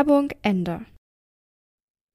Werbung Ende.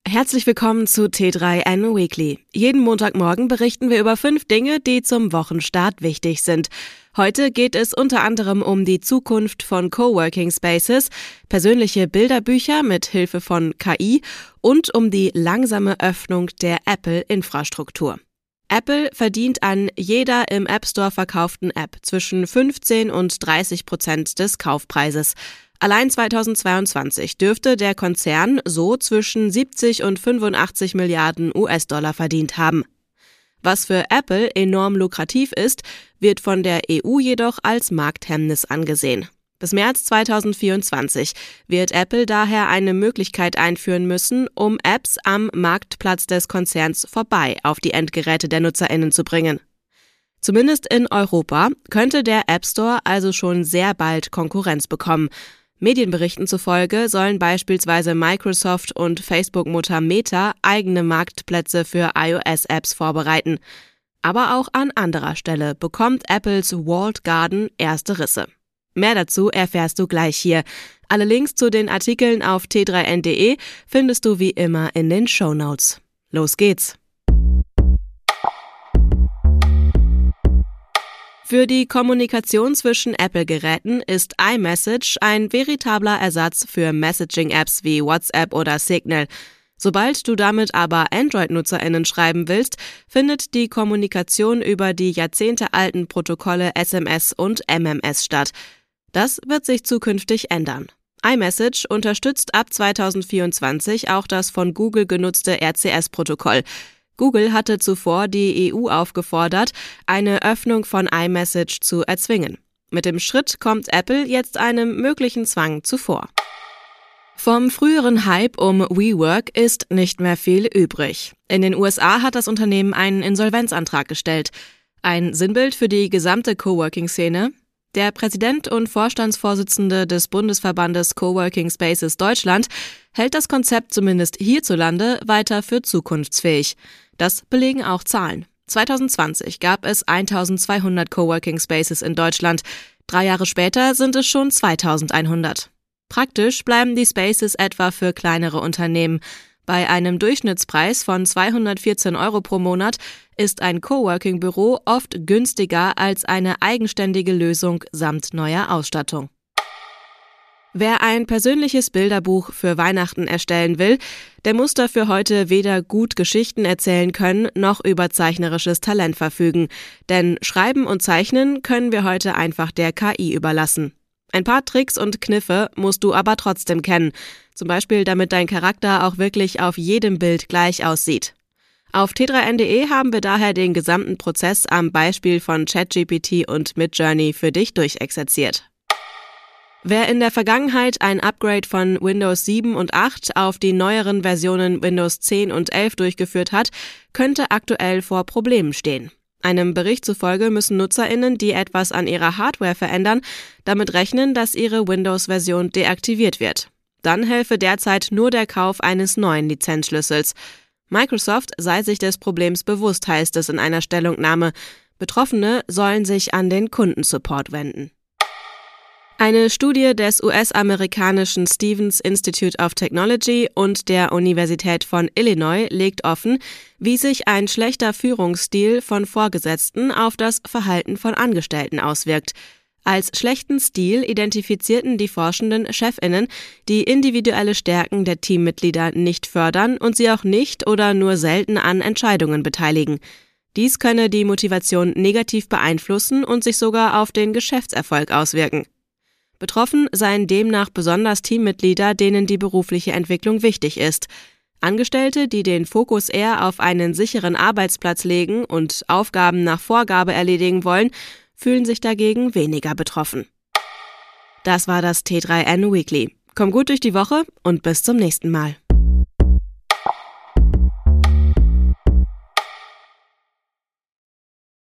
Herzlich willkommen zu T3N Weekly. Jeden Montagmorgen berichten wir über fünf Dinge, die zum Wochenstart wichtig sind. Heute geht es unter anderem um die Zukunft von Coworking Spaces, persönliche Bilderbücher mit Hilfe von KI und um die langsame Öffnung der Apple-Infrastruktur. Apple verdient an jeder im App Store verkauften App zwischen 15 und 30 Prozent des Kaufpreises. Allein 2022 dürfte der Konzern so zwischen 70 und 85 Milliarden US-Dollar verdient haben. Was für Apple enorm lukrativ ist, wird von der EU jedoch als Markthemmnis angesehen. Bis März 2024 wird Apple daher eine Möglichkeit einführen müssen, um Apps am Marktplatz des Konzerns vorbei auf die Endgeräte der Nutzerinnen zu bringen. Zumindest in Europa könnte der App Store also schon sehr bald Konkurrenz bekommen. Medienberichten zufolge sollen beispielsweise Microsoft und Facebook-Mutter Meta eigene Marktplätze für iOS-Apps vorbereiten. Aber auch an anderer Stelle bekommt Apples Walled Garden erste Risse. Mehr dazu erfährst du gleich hier. Alle Links zu den Artikeln auf t3n.de findest du wie immer in den Show Notes. Los geht's! Für die Kommunikation zwischen Apple-Geräten ist iMessage ein veritabler Ersatz für Messaging-Apps wie WhatsApp oder Signal. Sobald du damit aber Android-NutzerInnen schreiben willst, findet die Kommunikation über die jahrzehntealten Protokolle SMS und MMS statt. Das wird sich zukünftig ändern. iMessage unterstützt ab 2024 auch das von Google genutzte RCS-Protokoll. Google hatte zuvor die EU aufgefordert, eine Öffnung von iMessage zu erzwingen. Mit dem Schritt kommt Apple jetzt einem möglichen Zwang zuvor. Vom früheren Hype um WeWork ist nicht mehr viel übrig. In den USA hat das Unternehmen einen Insolvenzantrag gestellt. Ein Sinnbild für die gesamte Coworking-Szene? Der Präsident und Vorstandsvorsitzende des Bundesverbandes Coworking Spaces Deutschland hält das Konzept zumindest hierzulande weiter für zukunftsfähig. Das belegen auch Zahlen. 2020 gab es 1200 Coworking Spaces in Deutschland. Drei Jahre später sind es schon 2100. Praktisch bleiben die Spaces etwa für kleinere Unternehmen. Bei einem Durchschnittspreis von 214 Euro pro Monat ist ein Coworking-Büro oft günstiger als eine eigenständige Lösung samt neuer Ausstattung. Wer ein persönliches Bilderbuch für Weihnachten erstellen will, der muss dafür heute weder gut Geschichten erzählen können noch über zeichnerisches Talent verfügen. Denn Schreiben und Zeichnen können wir heute einfach der KI überlassen. Ein paar Tricks und Kniffe musst du aber trotzdem kennen. Zum Beispiel, damit dein Charakter auch wirklich auf jedem Bild gleich aussieht. Auf t3n.de haben wir daher den gesamten Prozess am Beispiel von ChatGPT und Midjourney für dich durchexerziert. Wer in der Vergangenheit ein Upgrade von Windows 7 und 8 auf die neueren Versionen Windows 10 und 11 durchgeführt hat, könnte aktuell vor Problemen stehen. Einem Bericht zufolge müssen Nutzerinnen, die etwas an ihrer Hardware verändern, damit rechnen, dass ihre Windows-Version deaktiviert wird. Dann helfe derzeit nur der Kauf eines neuen Lizenzschlüssels. Microsoft sei sich des Problems bewusst, heißt es in einer Stellungnahme. Betroffene sollen sich an den Kundensupport wenden. Eine Studie des US-amerikanischen Stevens Institute of Technology und der Universität von Illinois legt offen, wie sich ein schlechter Führungsstil von Vorgesetzten auf das Verhalten von Angestellten auswirkt. Als schlechten Stil identifizierten die forschenden Chefinnen, die individuelle Stärken der Teammitglieder nicht fördern und sie auch nicht oder nur selten an Entscheidungen beteiligen. Dies könne die Motivation negativ beeinflussen und sich sogar auf den Geschäftserfolg auswirken. Betroffen seien demnach besonders Teammitglieder, denen die berufliche Entwicklung wichtig ist. Angestellte, die den Fokus eher auf einen sicheren Arbeitsplatz legen und Aufgaben nach Vorgabe erledigen wollen, fühlen sich dagegen weniger betroffen. Das war das T3N Weekly. Komm gut durch die Woche und bis zum nächsten Mal.